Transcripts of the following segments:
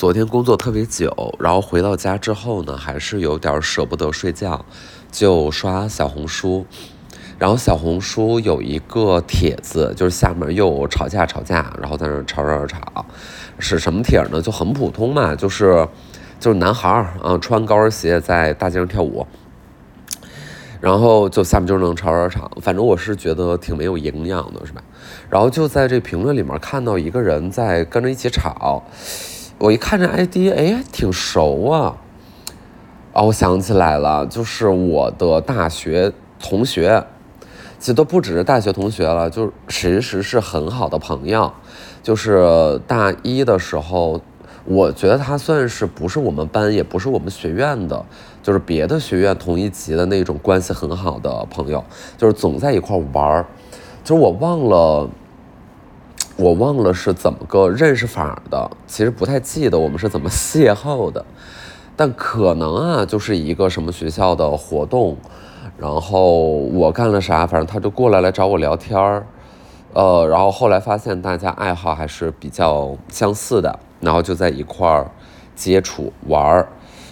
昨天工作特别久，然后回到家之后呢，还是有点舍不得睡觉，就刷小红书。然后小红书有一个帖子，就是下面又吵架吵架，然后在那吵吵吵，是什么帖呢？就很普通嘛，就是就是男孩儿啊穿高跟鞋在大街上跳舞，然后就下面就能吵吵吵，反正我是觉得挺没有营养的，是吧？然后就在这评论里面看到一个人在跟着一起吵，我一看这 ID，哎，挺熟啊，哦，我想起来了，就是我的大学同学。其实都不只是大学同学了，就是其实是很好的朋友。就是大一的时候，我觉得他算是不是我们班，也不是我们学院的，就是别的学院同一级的那种关系很好的朋友，就是总在一块玩儿。就是我忘了，我忘了是怎么个认识法的，其实不太记得我们是怎么邂逅的，但可能啊，就是一个什么学校的活动。然后我干了啥，反正他就过来来找我聊天儿，呃，然后后来发现大家爱好还是比较相似的，然后就在一块儿接触玩儿，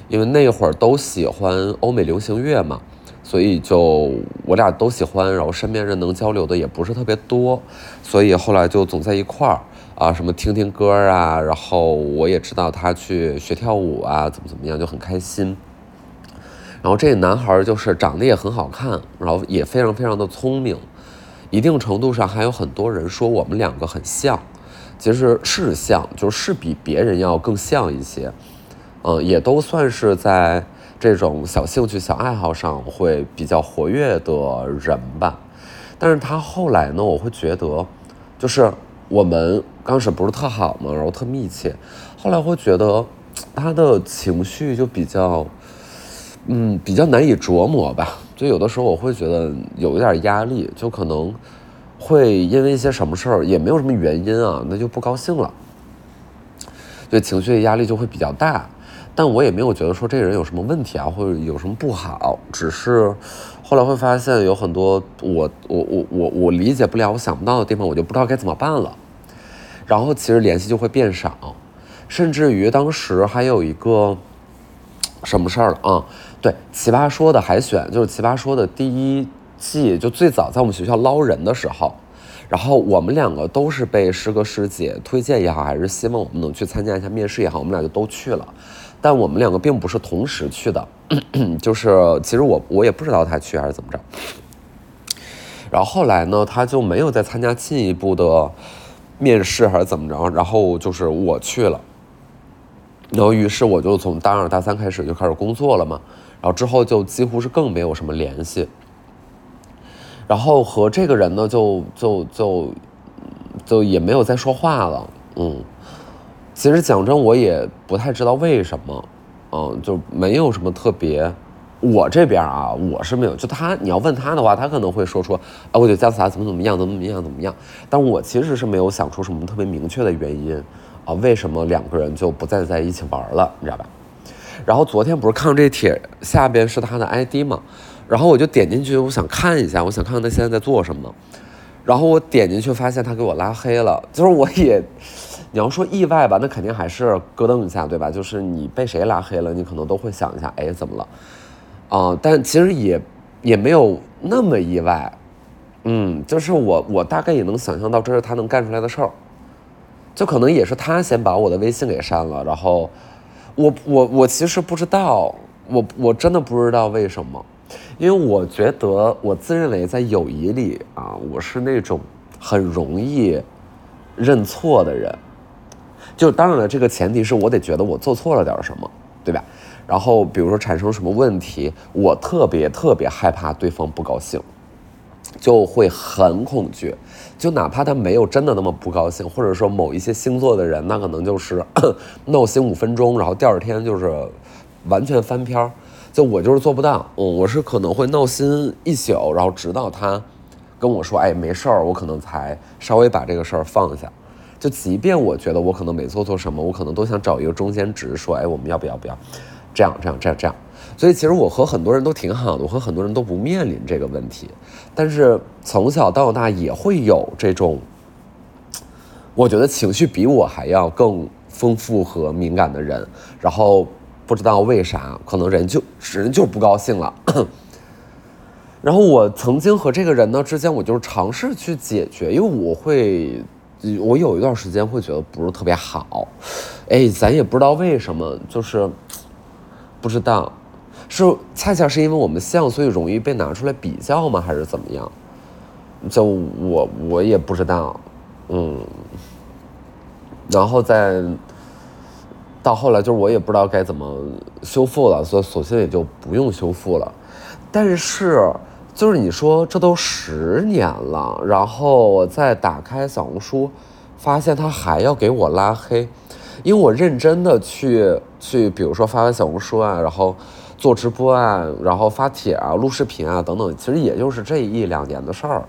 因为那会儿都喜欢欧美流行乐嘛，所以就我俩都喜欢，然后身边人能交流的也不是特别多，所以后来就总在一块儿啊，什么听听歌啊，然后我也知道他去学跳舞啊，怎么怎么样，就很开心。然后这个男孩就是长得也很好看，然后也非常非常的聪明，一定程度上还有很多人说我们两个很像，其实是像，就是比别人要更像一些，嗯，也都算是在这种小兴趣、小爱好上会比较活跃的人吧。但是他后来呢，我会觉得，就是我们刚开始不是特好嘛，然后特密切，后来会觉得他的情绪就比较。嗯，比较难以琢磨吧。就有的时候我会觉得有一点压力，就可能会因为一些什么事儿，也没有什么原因啊，那就不高兴了，对情绪的压力就会比较大。但我也没有觉得说这个人有什么问题啊，或者有什么不好，只是后来会发现有很多我我我我我理解不了、我想不到的地方，我就不知道该怎么办了。然后其实联系就会变少，甚至于当时还有一个。什么事儿了啊？对，奇葩说的海选就是奇葩说的第一季，就最早在我们学校捞人的时候，然后我们两个都是被师哥师姐推荐也好，还是希望我们能去参加一下面试也好，我们俩就都去了。但我们两个并不是同时去的，就是其实我我也不知道他去还是怎么着。然后后来呢，他就没有再参加进一步的面试还是怎么着，然后就是我去了。然后，于是我就从大二、大三开始就开始工作了嘛。然后之后就几乎是更没有什么联系。然后和这个人呢，就就就就也没有再说话了。嗯，其实讲真，我也不太知道为什么。嗯，就没有什么特别。我这边啊，我是没有。就他，你要问他的话，他可能会说出，啊，我觉得姜思达怎么怎么样，怎么怎么样，怎么样。但我其实是没有想出什么特别明确的原因。啊，为什么两个人就不再在一起玩了？你知道吧？然后昨天不是看这帖下边是他的 ID 嘛，然后我就点进去，我想看一下，我想看看他现在在做什么。然后我点进去发现他给我拉黑了，就是我也，你要说意外吧，那肯定还是咯噔一下，对吧？就是你被谁拉黑了，你可能都会想一下，哎，怎么了？啊，但其实也也没有那么意外，嗯，就是我我大概也能想象到这是他能干出来的事儿。就可能也是他先把我的微信给删了，然后我我我其实不知道，我我真的不知道为什么，因为我觉得我自认为在友谊里啊，我是那种很容易认错的人，就当然了，这个前提是我得觉得我做错了点什么，对吧？然后比如说产生什么问题，我特别特别害怕对方不高兴。就会很恐惧，就哪怕他没有真的那么不高兴，或者说某一些星座的人，那可能就是 闹心五分钟，然后第二天就是完全翻篇儿。就我就是做不到，嗯，我是可能会闹心一宿，然后直到他跟我说，哎，没事儿，我可能才稍微把这个事儿放下。就即便我觉得我可能没做错什么，我可能都想找一个中间值，说，哎，我们要不要不要这样这样这样这样。所以其实我和很多人都挺好的，我和很多人都不面临这个问题，但是从小到大也会有这种，我觉得情绪比我还要更丰富和敏感的人，然后不知道为啥，可能人就人就不高兴了。然后我曾经和这个人呢之间，我就是尝试去解决，因为我会，我有一段时间会觉得不是特别好，哎，咱也不知道为什么，就是不知道，是恰恰是因为我们像，所以容易被拿出来比较吗？还是怎么样？就我我也不知道，嗯，然后再到后来，就是我也不知道该怎么修复了，所以索性也就不用修复了，但是。就是你说这都十年了，然后我再打开小红书，发现他还要给我拉黑，因为我认真的去去，比如说发完小红书啊，然后做直播啊，然后发帖啊、录视频啊等等，其实也就是这一两年的事儿，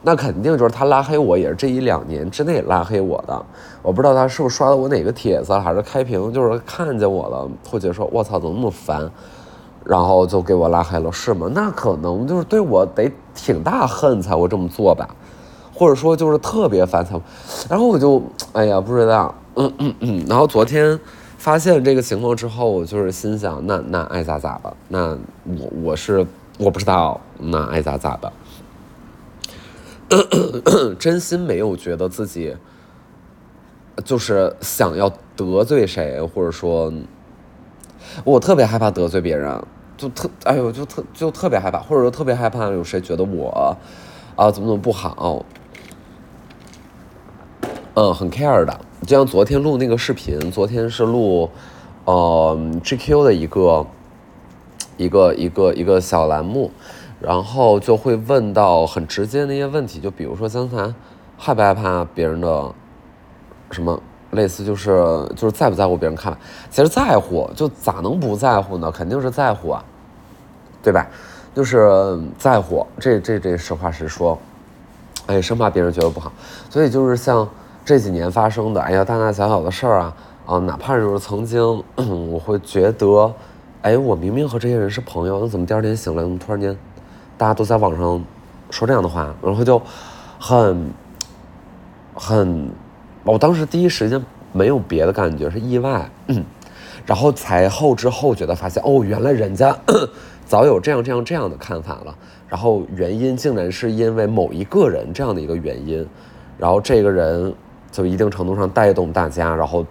那肯定就是他拉黑我也是这一两年之内拉黑我的，我不知道他是不是刷到我哪个帖子，还是开屏就是看见我了，会觉得说我操怎么那么烦。然后就给我拉黑了，是吗？那可能就是对我得挺大恨才会这么做吧，或者说就是特别烦才。然后我就哎呀不知道，嗯嗯嗯。然后昨天发现这个情况之后，我就是心想，那那爱咋咋吧。那我我是我不知道，那爱咋咋吧。真心没有觉得自己就是想要得罪谁，或者说，我特别害怕得罪别人。就特哎呦，就特就特别害怕，或者说特别害怕有谁觉得我啊怎么怎么不好，嗯，很 care 的。就像昨天录那个视频，昨天是录呃 GQ 的一个一个一个一个小栏目，然后就会问到很直接的那些问题，就比如说刚才害不害怕别人的什么。类似就是就是在不在乎别人看法，其实在乎，就咋能不在乎呢？肯定是在乎啊，对吧？就是在乎，这这这实话实说，哎，生怕别人觉得不好，所以就是像这几年发生的，哎呀，大大小小的事儿啊，啊，哪怕就是曾经，我会觉得，哎，我明明和这些人是朋友，那怎么第二天醒来，怎么突然间，大家都在网上说这样的话，然后就很很。我当时第一时间没有别的感觉，是意外，嗯然后才后知后觉的发现，哦，原来人家 早有这样这样这样的看法了。然后原因竟然是因为某一个人这样的一个原因，然后这个人就一定程度上带动大家，然后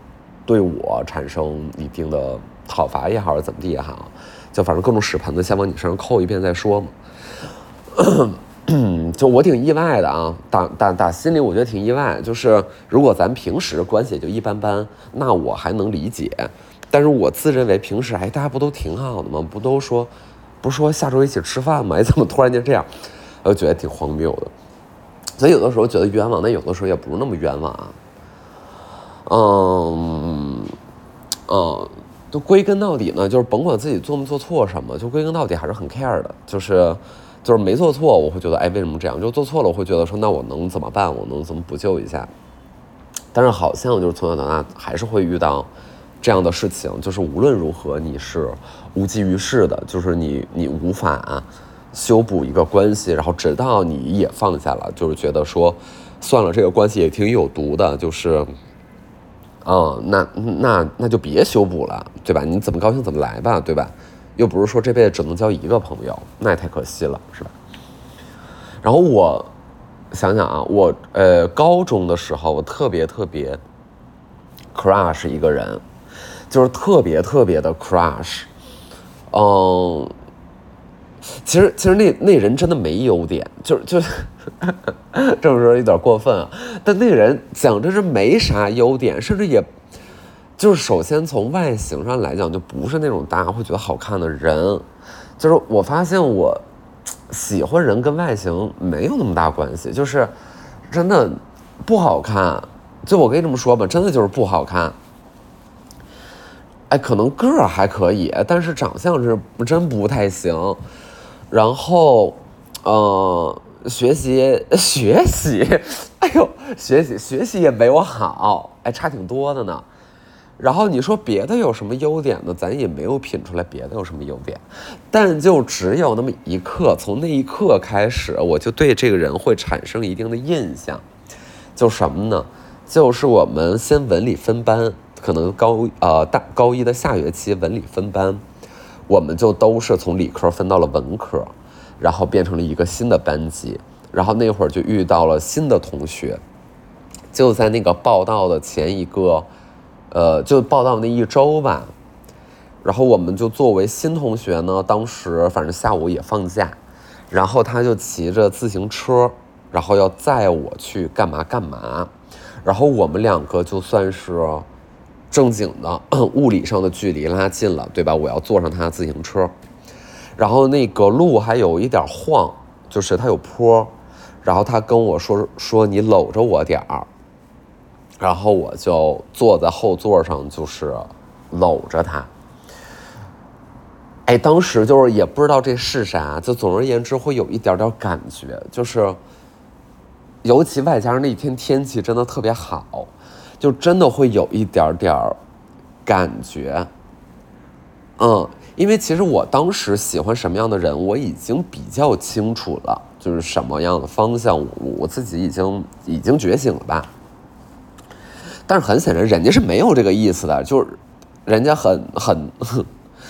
对我产生一定的讨伐也好，是怎么地也好，就反正各种屎盆子先往你身上扣一遍再说嘛。嗯，就我挺意外的啊，打打打心里我觉得挺意外。就是如果咱平时关系也就一般般，那我还能理解。但是我自认为平时哎，大家不都挺好的吗？不都说，不是说下周一起吃饭吗？哎，怎么突然间这样？我觉得挺荒谬的。所以有的时候觉得冤枉，但有的时候也不是那么冤枉啊。嗯嗯，就归根到底呢，就是甭管自己做没做错什么，就归根到底还是很 care 的，就是。就是没做错，我会觉得，哎，为什么这样？就做错了，我会觉得说，那我能怎么办？我能怎么补救一下？但是好像就是从小到大还是会遇到这样的事情，就是无论如何你是无济于事的，就是你你无法修补一个关系，然后直到你也放下了，就是觉得说，算了，这个关系也挺有毒的，就是，嗯，那那那就别修补了，对吧？你怎么高兴怎么来吧，对吧？又不是说这辈子只能交一个朋友，那也太可惜了，是吧？然后我想想啊，我呃高中的时候，我特别特别 crush 一个人，就是特别特别的 crush。嗯，其实其实那那人真的没优点，就是就 这么说有点过分啊。但那个人讲真是没啥优点，甚至也。就是首先从外形上来讲，就不是那种大家会觉得好看的人。就是我发现我喜欢人跟外形没有那么大关系，就是真的不好看。就我跟你这么说吧，真的就是不好看。哎，可能个儿还可以，但是长相是真不太行。然后，呃，学习 学习，哎呦，学习学习也没我好，哎，差挺多的呢。然后你说别的有什么优点呢？咱也没有品出来别的有什么优点，但就只有那么一刻，从那一刻开始，我就对这个人会产生一定的印象，就什么呢？就是我们先文理分班，可能高呃大高一的下学期文理分班，我们就都是从理科分到了文科，然后变成了一个新的班级，然后那会儿就遇到了新的同学，就在那个报道的前一个，呃，就报道那一周吧，然后我们就作为新同学呢，当时反正下午也放假，然后他就骑着自行车，然后要载我去干嘛干嘛。然后我们两个就算是正经的物理上的距离拉近了，对吧？我要坐上他的自行车，然后那个路还有一点晃，就是它有坡，然后他跟我说说你搂着我点儿，然后我就坐在后座上，就是搂着他。哎，当时就是也不知道这是啥，就总而言之会有一点点感觉，就是。尤其外加上那天天气真的特别好，就真的会有一点点感觉。嗯，因为其实我当时喜欢什么样的人，我已经比较清楚了，就是什么样的方向，我自己已经已经觉醒了吧。但是很显然，人家是没有这个意思的，就是人家很很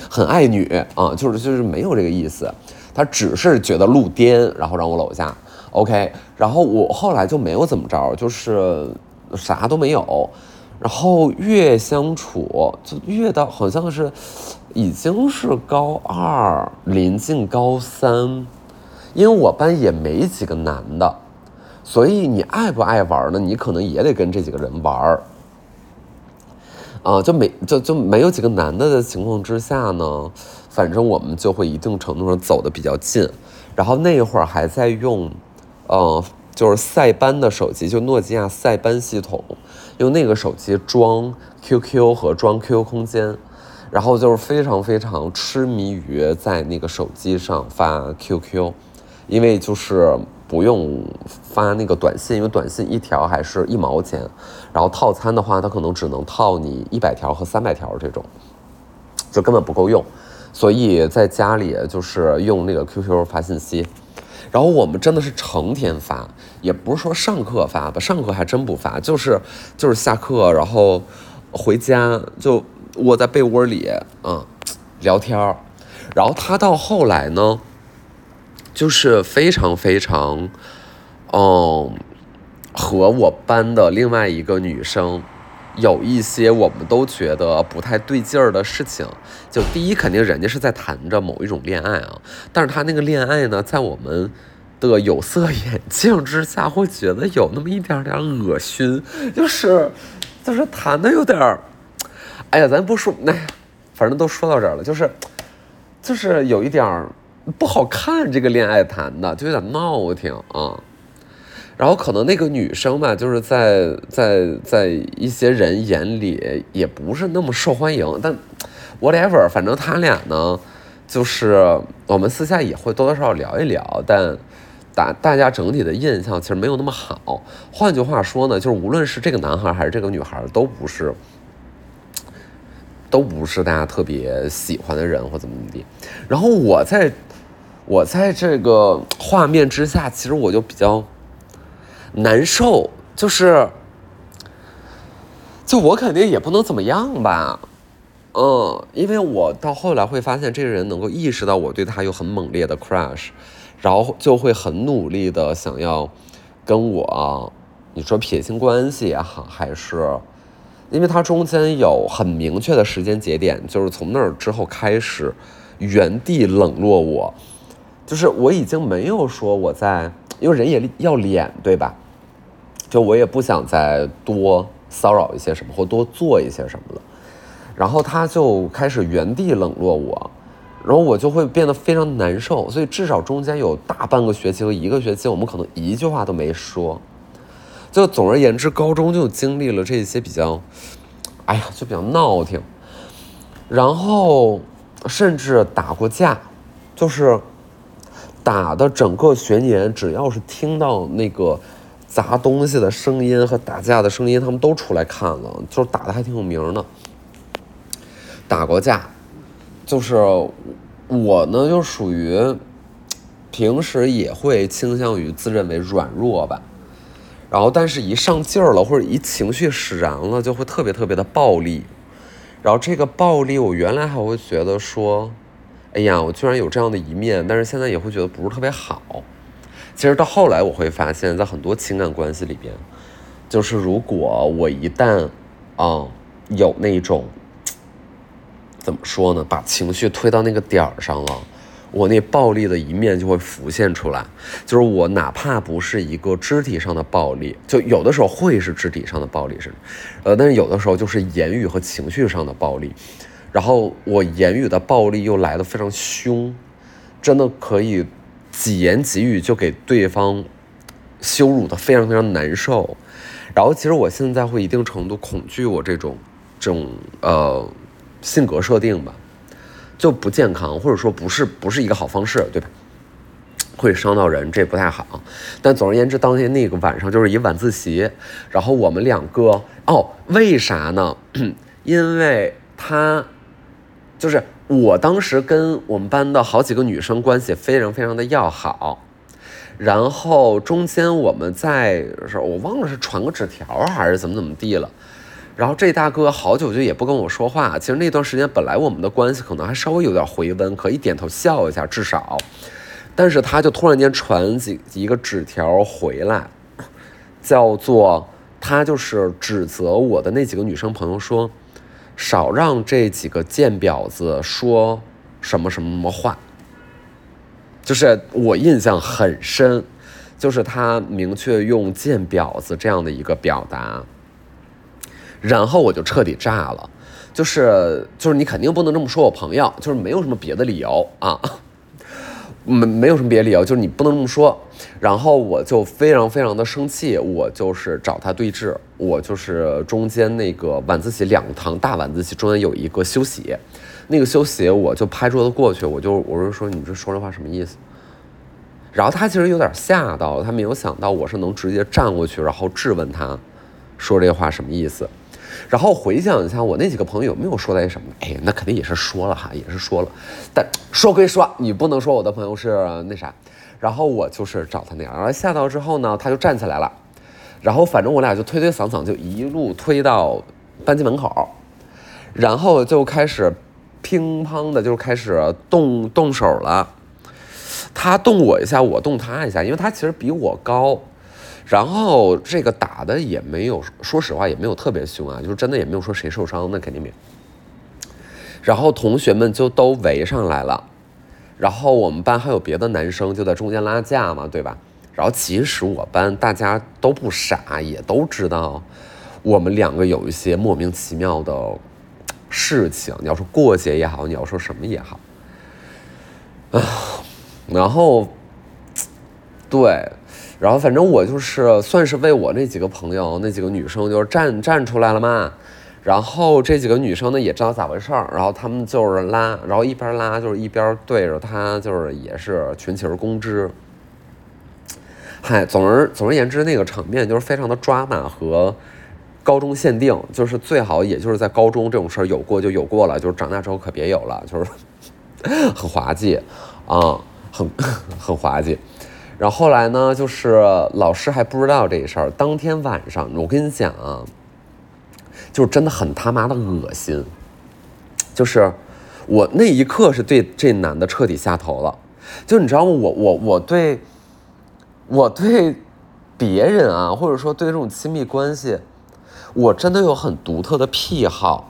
很爱女啊，就是就是没有这个意思，他只是觉得路颠，然后让我搂下。OK，然后我后来就没有怎么着，就是啥都没有，然后越相处就越到好像是已经是高二临近高三，因为我班也没几个男的，所以你爱不爱玩呢？你可能也得跟这几个人玩儿，啊，就没就就没有几个男的的情况之下呢，反正我们就会一定程度上走的比较近，然后那会儿还在用。嗯，就是塞班的手机，就诺基亚塞班系统，用那个手机装 QQ 和装 QQ 空间，然后就是非常非常痴迷于在那个手机上发 QQ，因为就是不用发那个短信，因为短信一条还是一毛钱，然后套餐的话，它可能只能套你一百条和三百条这种，就根本不够用，所以在家里就是用那个 QQ 发信息。然后我们真的是成天发，也不是说上课发吧，上课还真不发，就是就是下课，然后回家就窝在被窝里，嗯，聊天儿。然后他到后来呢，就是非常非常，嗯，和我班的另外一个女生。有一些我们都觉得不太对劲儿的事情，就第一，肯定人家是在谈着某一种恋爱啊，但是他那个恋爱呢，在我们的有色眼镜之下，会觉得有那么一点点恶心，就是，就是谈的有点儿，哎呀，咱不说，哎呀，反正都说到这儿了，就是，就是有一点儿不好看，这个恋爱谈的就有点闹挺啊。然后可能那个女生吧，就是在在在一些人眼里也不是那么受欢迎，但 whatever，反正他俩呢，就是我们私下也会多多少少聊一聊，但大大家整体的印象其实没有那么好。换句话说呢，就是无论是这个男孩还是这个女孩，都不是都不是大家特别喜欢的人或怎么怎么地。然后我在我在这个画面之下，其实我就比较。难受，就是，就我肯定也不能怎么样吧，嗯，因为我到后来会发现，这个人能够意识到我对他有很猛烈的 crush，然后就会很努力的想要跟我，你说撇清关系也好，还是，因为他中间有很明确的时间节点，就是从那儿之后开始原地冷落我，就是我已经没有说我在，因为人也要脸，对吧？就我也不想再多骚扰一些什么，或多做一些什么了，然后他就开始原地冷落我，然后我就会变得非常难受。所以至少中间有大半个学期和一个学期，我们可能一句话都没说。就总而言之，高中就经历了这些比较，哎呀，就比较闹挺，然后甚至打过架，就是打的整个学年，只要是听到那个。砸东西的声音和打架的声音，他们都出来看了，就是打的还挺有名的。打过架，就是我呢，就属于平时也会倾向于自认为软弱吧。然后但是一上劲儿了或者一情绪使然了，就会特别特别的暴力。然后这个暴力，我原来还会觉得说，哎呀，我居然有这样的一面，但是现在也会觉得不是特别好。其实到后来我会发现，在很多情感关系里边，就是如果我一旦啊有那种怎么说呢，把情绪推到那个点儿上了。我那暴力的一面就会浮现出来，就是我哪怕不是一个肢体上的暴力，就有的时候会是肢体上的暴力是，呃，但是有的时候就是言语和情绪上的暴力，然后我言语的暴力又来的非常凶，真的可以几言几语就给对方羞辱的非常非常难受，然后其实我现在会一定程度恐惧我这种这种呃性格设定吧。就不健康，或者说不是不是一个好方式，对吧？会伤到人，这不太好。但总而言之，当天那个晚上就是一晚自习，然后我们两个哦，为啥呢？因为他就是我当时跟我们班的好几个女生关系非常非常的要好，然后中间我们在我忘了是传个纸条还是怎么怎么地了。然后这大哥好久就也不跟我说话。其实那段时间本来我们的关系可能还稍微有点回温，可以点头笑一下，至少。但是他就突然间传几一个纸条回来，叫做他就是指责我的那几个女生朋友说，少让这几个贱婊子说什么什么什么话。就是我印象很深，就是他明确用“贱婊子”这样的一个表达。然后我就彻底炸了，就是就是你肯定不能这么说我朋友，就是没有什么别的理由啊，没没有什么别的理由，就是你不能这么说。然后我就非常非常的生气，我就是找他对峙，我就是中间那个晚自习两堂大晚自习中间有一个休息，那个休息我就拍桌子过去，我就我就说你这说这话什么意思？然后他其实有点吓到，他没有想到我是能直接站过去，然后质问他，说这话什么意思？然后回想一下，我那几个朋友有没有说点什么？哎，那肯定也是说了哈，也是说了。但说归说，你不能说我的朋友是那啥。然后我就是找他那样，然后吓到之后呢，他就站起来了。然后反正我俩就推推搡搡，就一路推到班级门口，然后就开始乒乓的就开始动动手了。他动我一下，我动他一下，因为他其实比我高。然后这个打的也没有，说实话也没有特别凶啊，就是真的也没有说谁受伤，那肯定没有。然后同学们就都围上来了，然后我们班还有别的男生就在中间拉架嘛，对吧？然后其实我班大家都不傻，也都知道我们两个有一些莫名其妙的事情，你要说过节也好，你要说什么也好，啊，然后对。然后反正我就是算是为我那几个朋友那几个女生就是站站出来了嘛，然后这几个女生呢也知道咋回事儿，然后他们就是拉，然后一边拉就是一边对着他就是也是群起而攻之。嗨，总而总而言之，那个场面就是非常的抓马和高中限定，就是最好也就是在高中这种事儿有过就有过了，就是长大之后可别有了，就是很滑稽啊，很很滑稽。然后后来呢，就是老师还不知道这事儿。当天晚上，我跟你讲啊，就真的很他妈的恶心。就是我那一刻是对这男的彻底下头了。就你知道？我我我对我对别人啊，或者说对这种亲密关系，我真的有很独特的癖好。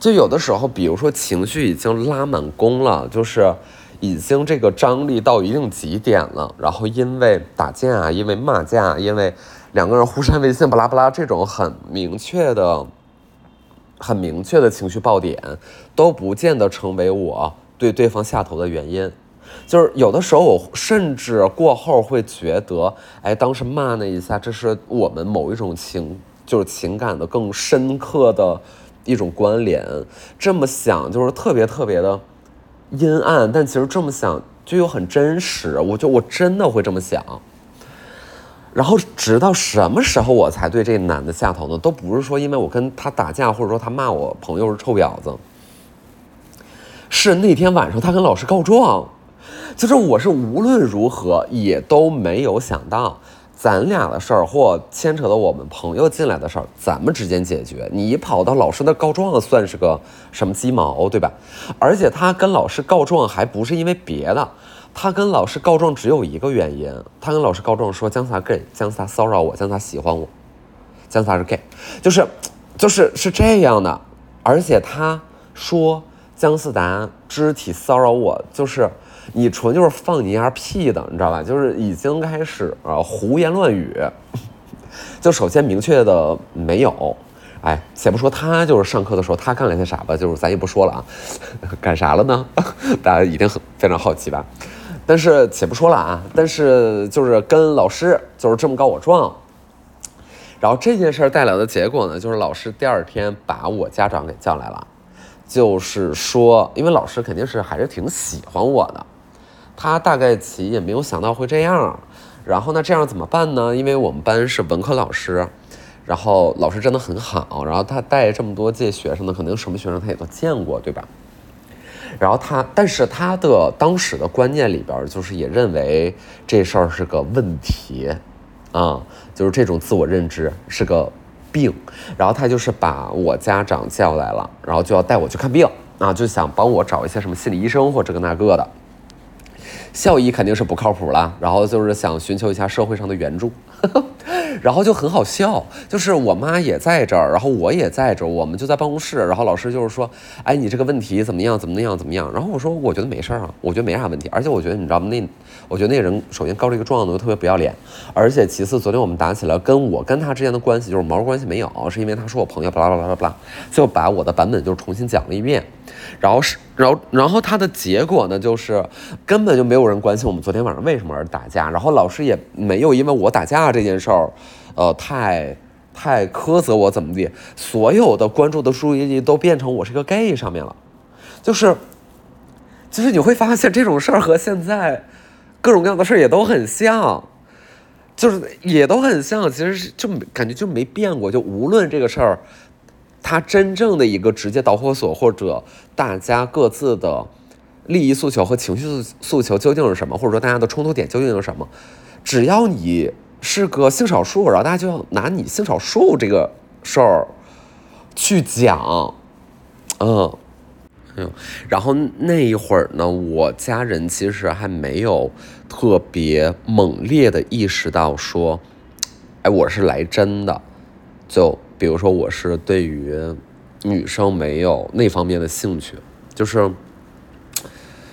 就有的时候，比如说情绪已经拉满弓了，就是。已经这个张力到一定极点了，然后因为打架，因为骂架，因为两个人互删微信，巴拉巴拉，这种很明确的、很明确的情绪爆点，都不见得成为我对对方下头的原因。就是有的时候，我甚至过后会觉得，哎，当时骂那一下，这是我们某一种情，就是情感的更深刻的一种关联。这么想，就是特别特别的。阴暗，但其实这么想就又很真实。我就我真的会这么想。然后直到什么时候我才对这男的下头呢？都不是说因为我跟他打架，或者说他骂我朋友是臭婊子。是那天晚上他跟老师告状，就是我是无论如何也都没有想到，咱俩的事儿或牵扯到我们朋友进来的事儿，咱们之间解决。你跑到老师那告状，算是个什么鸡毛，对吧？而且他跟老师告状还不是因为别的，他跟老师告状只有一个原因，他跟老师告状说江洒 gay，江洒骚扰我，姜思达喜欢我，姜思达是 gay，就是，就是是这样的。而且他说姜思达肢体骚扰我，就是。你纯就是放你丫屁的，你知道吧？就是已经开始啊胡言乱语。就首先明确的没有，哎，且不说他就是上课的时候他干了些啥吧，就是咱也不说了啊，干啥了呢？大家一定很非常好奇吧？但是且不说了啊，但是就是跟老师就是这么告我状，然后这件事带来的结果呢，就是老师第二天把我家长给叫来了，就是说，因为老师肯定是还是挺喜欢我的。他大概其也没有想到会这样，然后呢，这样怎么办呢？因为我们班是文科老师，然后老师真的很好，然后他带这么多届学生呢，可能什么学生他也都见过，对吧？然后他，但是他的当时的观念里边就是也认为这事儿是个问题，啊，就是这种自我认知是个病，然后他就是把我家长叫来了，然后就要带我去看病，啊，就想帮我找一些什么心理医生或这个那个的。校医肯定是不靠谱了，然后就是想寻求一下社会上的援助，然后就很好笑，就是我妈也在这儿，然后我也在这儿，我们就在办公室，然后老师就是说，哎，你这个问题怎么样？怎么那样？怎么样？然后我说，我觉得没事儿啊，我觉得没啥问题，而且我觉得你知道吗？那 我觉得那人首先告这个状的又特别不要脸，而且其次昨天我们打起来，跟我跟他之间的关系就是毛关系没有，是因为他说我朋友，巴拉巴拉巴拉，就把我的版本就重新讲了一遍。然后是，然后，然后他的结果呢，就是根本就没有人关心我们昨天晚上为什么而打架，然后老师也没有因为我打架这件事儿，呃，太太苛责我怎么地，所有的关注的注意力都变成我是个 gay 上面了，就是，就是你会发现这种事儿和现在各种各样的事儿也都很像，就是也都很像，其实就感觉就没变过，就无论这个事儿。他真正的一个直接导火索，或者大家各自的利益诉求和情绪诉求究竟是什么，或者说大家的冲突点究竟是什么？只要你是个性少数，然后大家就要拿你性少数这个事儿去讲，嗯，然后那一会儿呢，我家人其实还没有特别猛烈的意识到说，哎，我是来真的，就。比如说，我是对于女生没有那方面的兴趣，就是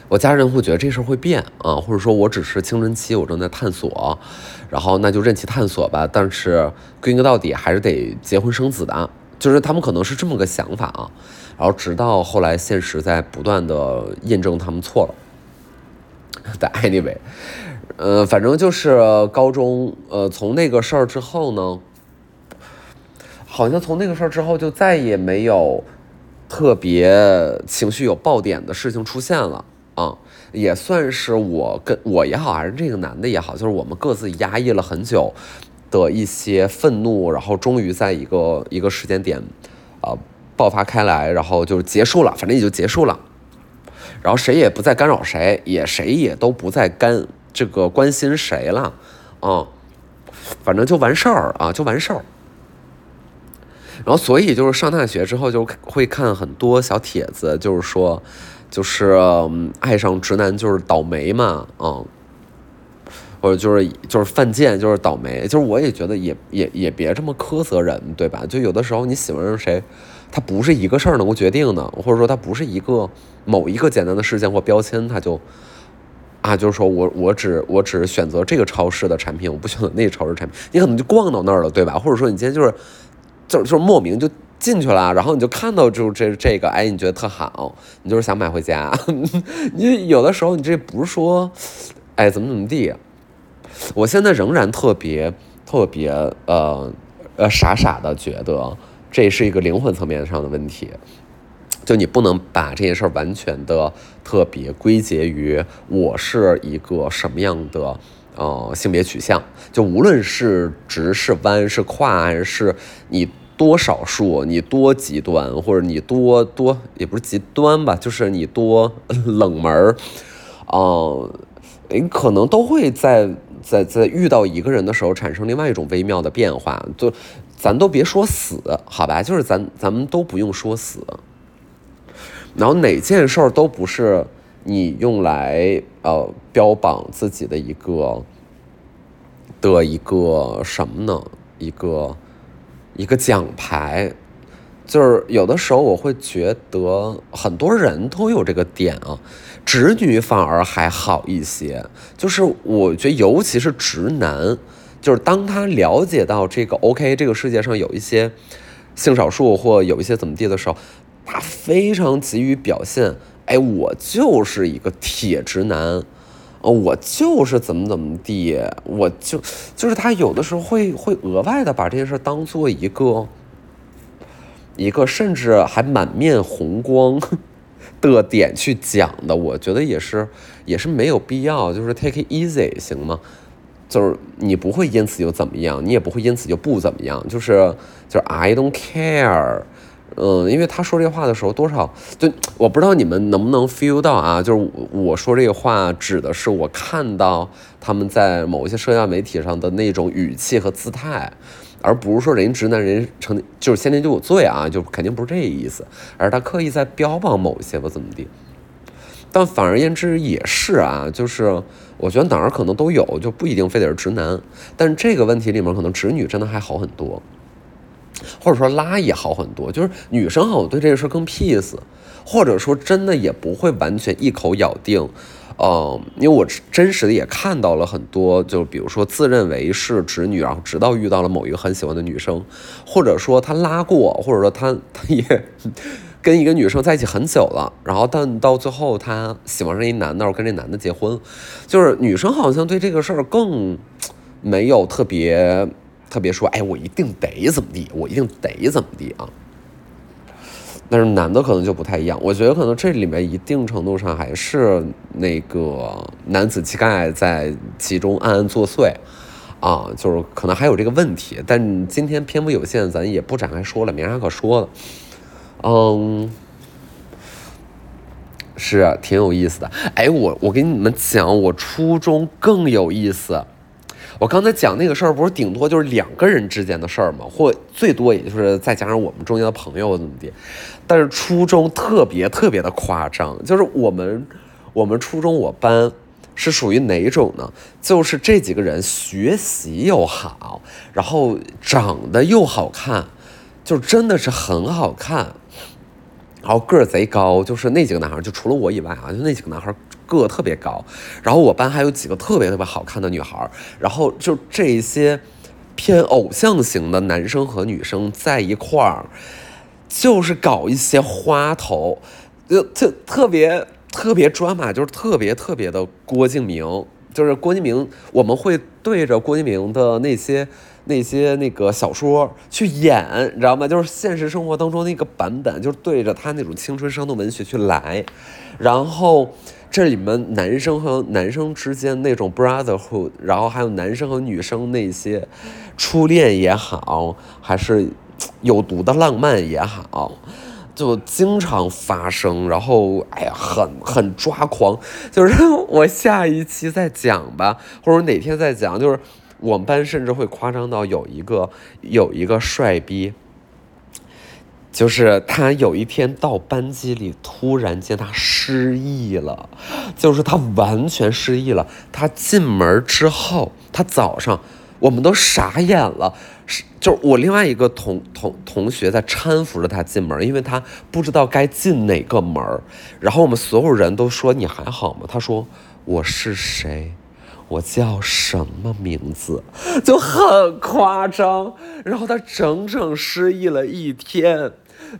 我家人会觉得这事儿会变啊，或者说我只是青春期，我正在探索，然后那就任其探索吧。但是归根到底还是得结婚生子的，就是他们可能是这么个想法啊。然后直到后来现实在不断的印证他们错了。但 anyway，呃，反正就是高中，呃，从那个事儿之后呢。好像从那个事儿之后，就再也没有特别情绪有爆点的事情出现了啊，也算是我跟我也好，还是这个男的也好，就是我们各自压抑了很久的一些愤怒，然后终于在一个一个时间点，呃，爆发开来，然后就结束了，反正也就结束了，然后谁也不再干扰谁，也谁也都不再干这个关心谁了，啊，反正就完事儿啊，就完事儿。然后，所以就是上大学之后，就会看很多小帖子，就是说，就是爱上直男就是倒霉嘛，嗯，或者就是就是犯贱就是倒霉，就是我也觉得也也也别这么苛责人，对吧？就有的时候你喜欢上谁，他不是一个事儿能够决定的，或者说他不是一个某一个简单的事件或标签，他就啊，就是说我我只我只选择这个超市的产品，我不选择那个超市产品，你可能就逛到那儿了，对吧？或者说你今天就是。就就是莫名就进去了，然后你就看到就这这个，哎，你觉得特好，你就是想买回家。你有的时候你这不是说，哎，怎么怎么地？我现在仍然特别特别呃呃傻傻的觉得这是一个灵魂层面上的问题，就你不能把这件事儿完全的特别归结于我是一个什么样的。呃，性别取向，就无论是直是弯是跨，还是你多少数，你多极端，或者你多多也不是极端吧，就是你多冷门儿，呃，你可能都会在在在遇到一个人的时候产生另外一种微妙的变化，就咱都别说死，好吧，就是咱咱们都不用说死，然后哪件事儿都不是你用来呃标榜自己的一个的一个什么呢？一个一个奖牌。就是有的时候我会觉得很多人都有这个点啊，直女反而还好一些。就是我觉得尤其是直男，就是当他了解到这个 OK，这个世界上有一些性少数或有一些怎么地的时候，他非常急于表现，哎，我就是一个铁直男，哦，我就是怎么怎么地，我就就是他有的时候会会额外的把这件事当做一个。一个甚至还满面红光的点去讲的，我觉得也是也是没有必要，就是 take it easy 行吗？就是你不会因此就怎么样，你也不会因此就不怎么样，就是就是 I don't care，嗯，因为他说这话的时候，多少就我不知道你们能不能 feel 到啊，就是我说这个话指的是我看到他们在某一些社交媒体上的那种语气和姿态。而不是说人直男人成就是先天就有罪啊，就肯定不是这个意思，而他刻意在标榜某一些吧怎么地。但反而言之也是啊，就是我觉得哪儿可能都有，就不一定非得是直男。但这个问题里面可能直女真的还好很多，或者说拉也好很多，就是女生好像对这个事更 peace，或者说真的也不会完全一口咬定。嗯，因为我真实的也看到了很多，就比如说自认为是直女，然后直到遇到了某一个很喜欢的女生，或者说他拉过，或者说他他也跟一个女生在一起很久了，然后但到最后他喜欢上一男的，跟这男的结婚，就是女生好像对这个事儿更没有特别特别说，哎，我一定得怎么地，我一定得怎么地啊。但是男的可能就不太一样，我觉得可能这里面一定程度上还是那个男子气概在其中暗暗作祟，啊，就是可能还有这个问题。但今天篇幅有限，咱也不展开说了，没啥可说的。嗯，是挺有意思的。哎，我我跟你们讲，我初中更有意思。我刚才讲那个事儿，不是顶多就是两个人之间的事儿吗？或最多也就是再加上我们中间的朋友怎么地。但是初中特别特别的夸张，就是我们我们初中我班是属于哪种呢？就是这几个人学习又好，然后长得又好看，就真的是很好看，然后个儿贼高，就是那几个男孩，就除了我以外啊，就那几个男孩。个特别高，然后我班还有几个特别特别好看的女孩，然后就这些偏偶像型的男生和女生在一块儿，就是搞一些花头，就特特别特别专嘛，就是特别特别的郭敬明，就是郭敬明，我们会对着郭敬明的那些那些那个小说去演，你知道吗？就是现实生活当中那个版本，就是对着他那种青春伤痛文学去来，然后。这里面男生和男生之间那种 brotherhood，然后还有男生和女生那些初恋也好，还是有毒的浪漫也好，就经常发生。然后，哎呀，很很抓狂。就是我下一期再讲吧，或者哪天再讲。就是我们班甚至会夸张到有一个有一个帅逼。就是他有一天到班级里，突然间他失忆了，就是他完全失忆了。他进门之后，他早上我们都傻眼了，是就是我另外一个同同同学在搀扶着他进门，因为他不知道该进哪个门然后我们所有人都说你还好吗？他说我是谁，我叫什么名字，就很夸张。然后他整整失忆了一天。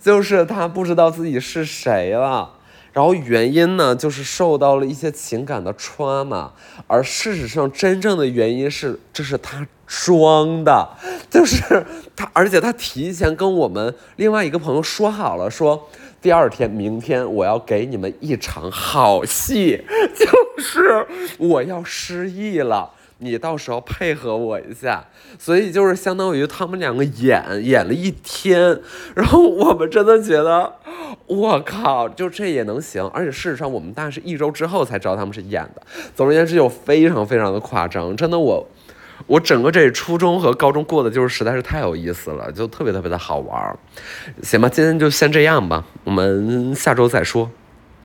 就是他不知道自己是谁了，然后原因呢，就是受到了一些情感的穿嘛而事实上真正的原因是，这是他装的，就是他，而且他提前跟我们另外一个朋友说好了，说第二天明天我要给你们一场好戏，就是我要失忆了。你到时候配合我一下。所以就是相当于他们两个演演了一天，然后我们真的觉得，我靠，就这也能行？而且事实上，我们大概是一周之后才知道他们是演的。总而言之，就非常非常的夸张，真的我。我整个这初中和高中过的就是实在是太有意思了，就特别特别的好玩，行吧，今天就先这样吧，我们下周再说。